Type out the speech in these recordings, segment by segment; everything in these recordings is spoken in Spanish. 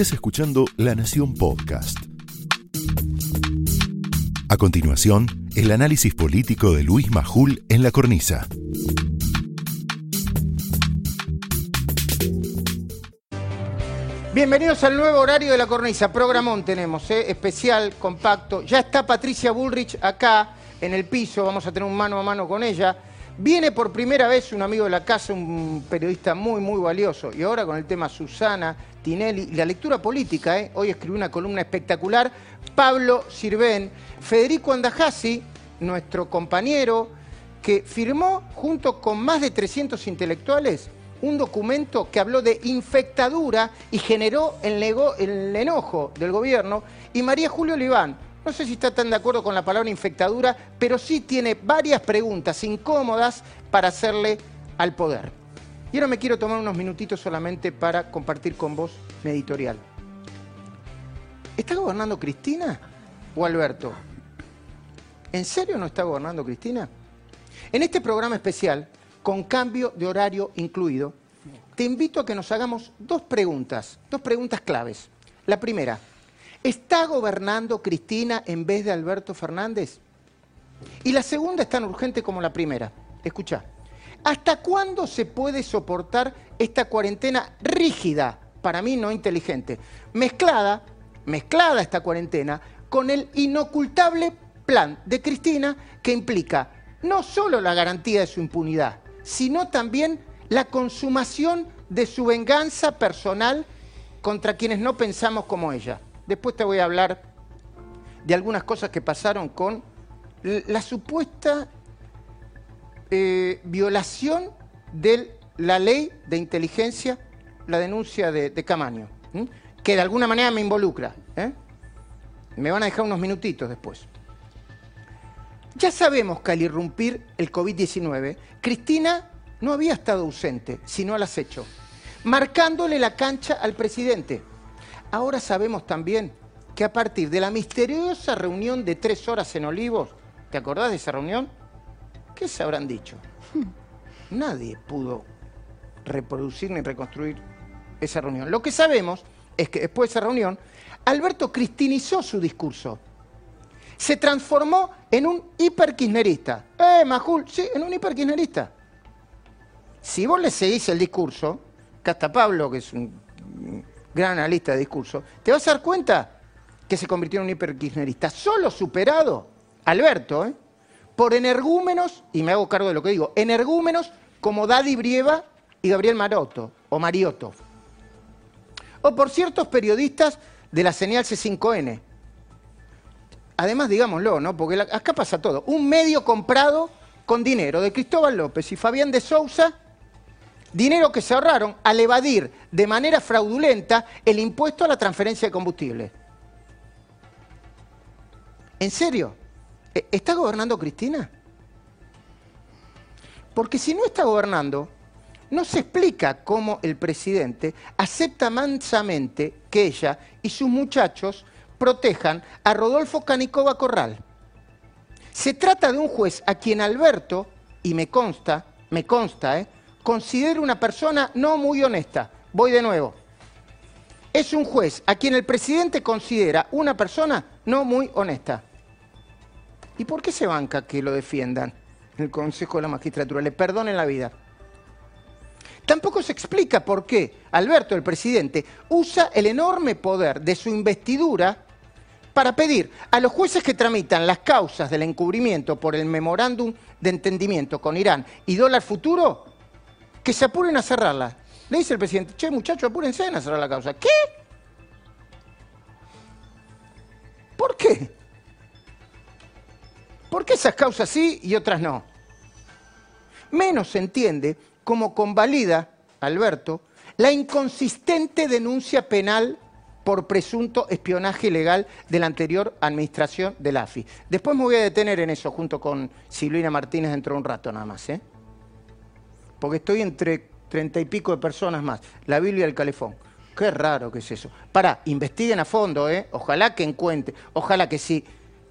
Estás escuchando La Nación Podcast. A continuación, el análisis político de Luis Majul en la cornisa. Bienvenidos al nuevo horario de la cornisa. Programón tenemos, ¿eh? especial, compacto. Ya está Patricia Bullrich acá en el piso. Vamos a tener un mano a mano con ella. Viene por primera vez un amigo de la casa, un periodista muy, muy valioso. Y ahora con el tema Susana, Tinelli la lectura política. ¿eh? Hoy escribió una columna espectacular. Pablo Sirven, Federico Andajasi, nuestro compañero, que firmó junto con más de 300 intelectuales un documento que habló de infectadura y generó el, el enojo del gobierno. Y María Julio Oliván, no sé si está tan de acuerdo con la palabra infectadura, pero sí tiene varias preguntas incómodas para hacerle al poder. Y ahora me quiero tomar unos minutitos solamente para compartir con vos mi editorial. ¿Está gobernando Cristina o Alberto? ¿En serio no está gobernando Cristina? En este programa especial, con cambio de horario incluido, te invito a que nos hagamos dos preguntas, dos preguntas claves. La primera, ¿está gobernando Cristina en vez de Alberto Fernández? Y la segunda es tan urgente como la primera. Escucha, ¿hasta cuándo se puede soportar esta cuarentena rígida, para mí no inteligente, mezclada, mezclada esta cuarentena con el inocultable plan de Cristina que implica no solo la garantía de su impunidad, sino también la consumación de su venganza personal contra quienes no pensamos como ella. Después te voy a hablar de algunas cosas que pasaron con la supuesta eh, violación de la ley de inteligencia, la denuncia de, Camaño, que de alguna manera me involucra. ¿eh? Me van a dejar unos minutitos después. Ya sabemos que al irrumpir el COVID-19, Cristina no había estado ausente, sino al acecho, marcándole la cancha al presidente. Ahora sabemos también que a partir de la misteriosa reunión de tres horas en Olivos, ¿te acordás de esa reunión? ¿Qué se habrán dicho? Nadie pudo reproducir ni reconstruir esa reunión. Lo que sabemos es que después de esa reunión, Alberto cristinizó su discurso se transformó en un hiperkirchnerista. ¡Eh, Majul! Sí, en un hiperkirchnerista. Si vos le seguís el discurso, que hasta Pablo, que es un gran analista de discurso, te vas a dar cuenta que se convirtió en un hiperkirchnerista. Solo superado, Alberto, ¿eh? por energúmenos, y me hago cargo de lo que digo, energúmenos como Daddy Brieva y Gabriel Maroto, o Mariotto. O por ciertos periodistas de la señal C5N, además digámoslo, ¿no? Porque acá pasa todo. Un medio comprado con dinero de Cristóbal López y Fabián de Sousa, dinero que se ahorraron al evadir de manera fraudulenta el impuesto a la transferencia de combustible. ¿En serio? ¿E-, ¿Está gobernando Cristina? Porque si no está gobernando, no se explica cómo el presidente acepta mansamente que ella y sus muchachos protejan a Rodolfo Canicova Corral. Se trata de un juez a quien Alberto, y me consta, me consta, ¿eh? Considera una persona no muy honesta. Voy de nuevo. Es un juez a quien el presidente considera una persona no muy honesta. ¿Y por qué se banca que lo defiendan en el Consejo de la Magistratura? Le perdonen la vida. Tampoco se explica por qué Alberto, el presidente, usa el enorme poder de su investidura para pedir a los jueces que tramitan las causas del encubrimiento por el memorándum de entendimiento con Irán y dólar futuro, que se apuren a cerrarla. Le dice el presidente, che muchachos, apúrense a cerrar la causa. ¿Qué? ¿Por qué? ¿Por qué esas causas sí y otras no? Menos se entiende cómo convalida, Alberto, la inconsistente denuncia penal por presunto espionaje ilegal de la anterior administración del AFI. Después me voy a detener en eso junto con Silvina Martínez dentro de un rato nada más, ¿eh? Porque estoy entre treinta y pico de personas más. La Biblia y el calefón. Qué raro que es eso. Para, investiguen a fondo, ¿eh? Ojalá que encuentren, ojalá que si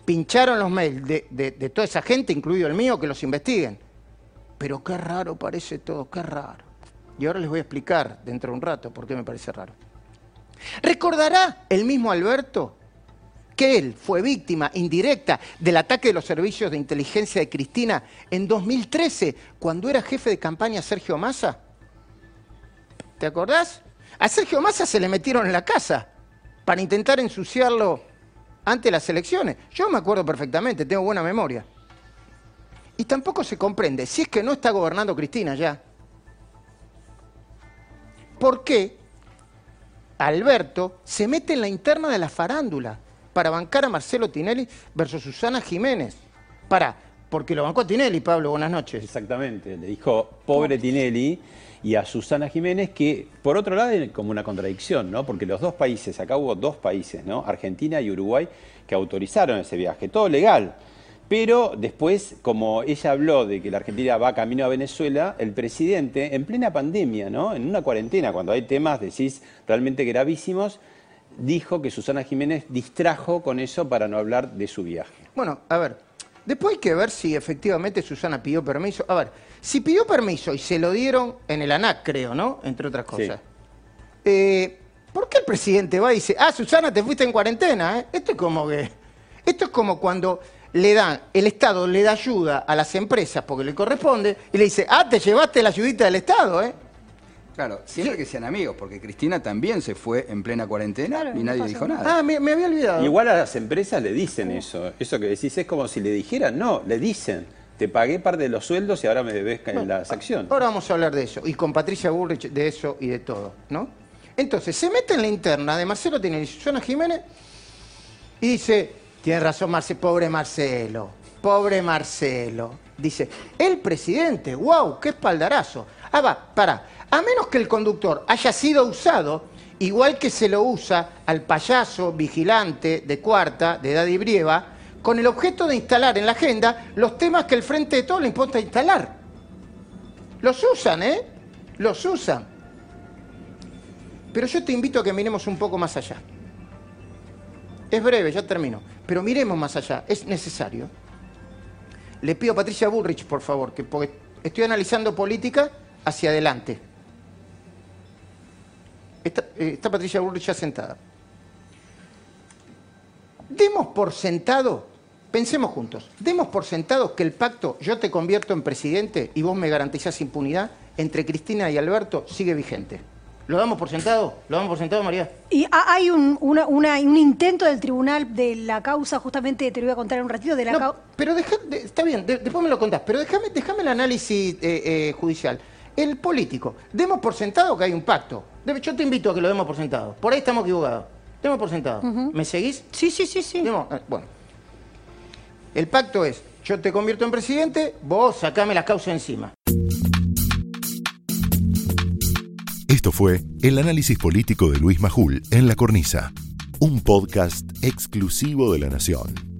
pincharon los mails de, de toda esa gente, incluido el mío, que los investiguen. Pero qué raro parece todo, qué raro. Y ahora les voy a explicar dentro de un rato por qué me parece raro. ¿Recordará el mismo Alberto que él fue víctima indirecta del ataque de los servicios de inteligencia de Cristina en 2013, cuando era jefe de campaña Sergio Massa? ¿Te acordás? A Sergio Massa se le metieron en la casa para intentar ensuciarlo ante las elecciones. Yo me acuerdo perfectamente, tengo buena memoria. Y tampoco se comprende, si es que no está gobernando Cristina ya, ¿por qué Alberto se mete en la interna de la farándula para bancar a Marcelo Tinelli versus Susana Jiménez? Para, porque lo bancó a Tinelli, Pablo, buenas noches. Exactamente, le dijo pobre Tinelli y a Susana Jiménez, que por otro lado es como una contradicción, ¿no? Porque los dos países, acá hubo dos países, ¿no? Argentina y Uruguay, que autorizaron ese viaje, todo legal. Pero después, como ella habló de que la Argentina va camino a Venezuela, el presidente, en plena pandemia, ¿no? En una cuarentena, cuando hay temas, decís, realmente gravísimos, dijo que Susana Jiménez distrajo con eso para no hablar de su viaje. Bueno, a ver, después hay que ver si efectivamente Susana pidió permiso. A ver, si pidió permiso y se lo dieron en el ANAC, creo, ¿no? Entre otras cosas. Eh, ¿Por qué el presidente va y dice, ah, Susana, te fuiste en cuarentena? ¿eh? Esto es como que. Esto es como cuando le dan, el Estado le da ayuda a las empresas porque le corresponde y le dice, ah, te llevaste la ayudita del Estado, ¿eh? Claro, siempre que sean amigos, porque Cristina también se fue en plena cuarentena y nadie dijo nada. Ah, me, había olvidado. Igual a las empresas le dicen eso. Eso que decís es como si le dijeran, no, le dicen te pagué parte de los sueldos y ahora me debes en la sección. Ahora vamos a hablar de eso, y con Patricia Bullrich de eso y de todo, ¿no? Entonces, se mete en la interna de Marcelo tiene Susana Jiménez y dice, tiene razón Marcelo, pobre Marcelo, pobre Marcelo. Dice, el presidente, wow, qué espaldarazo. Ah, va, para, a menos que el conductor haya sido usado, igual que se lo usa al payaso vigilante de cuarta, de Daddy Brieva, con el objeto de instalar en la agenda los temas que el Frente de Todos le importa instalar. Los usan, ¿eh? Los usan. Pero yo te invito a que miremos un poco más allá. Es breve, ya termino. Pero miremos más allá, es necesario. Le pido a Patricia Bullrich, por favor, que porque estoy analizando política hacia adelante. Está, eh, está Patricia Bullrich ya sentada. Demos por sentado, pensemos juntos, demos por sentado que el pacto yo te convierto en presidente y vos me garantizás impunidad entre Cristina y Alberto sigue vigente. ¿Lo damos por sentado? ¿Lo damos por sentado, María? Y hay un, un intento del tribunal de la causa, justamente te lo voy a contar en un ratito, de la no, Pero está bien, después me lo contás, pero déjame, déjame el análisis eh, eh, judicial. El político, demos por sentado que hay un pacto. Yo te invito a que lo demos por sentado. Por ahí estamos equivocados. Demos por sentado. ¿Me seguís? Sí, sí, sí, sí. Eh, bueno. El pacto es, yo te convierto en presidente, vos sacame la causa encima. Esto fue el análisis político de Luis Majul en La Cornisa, un podcast exclusivo de La Nación.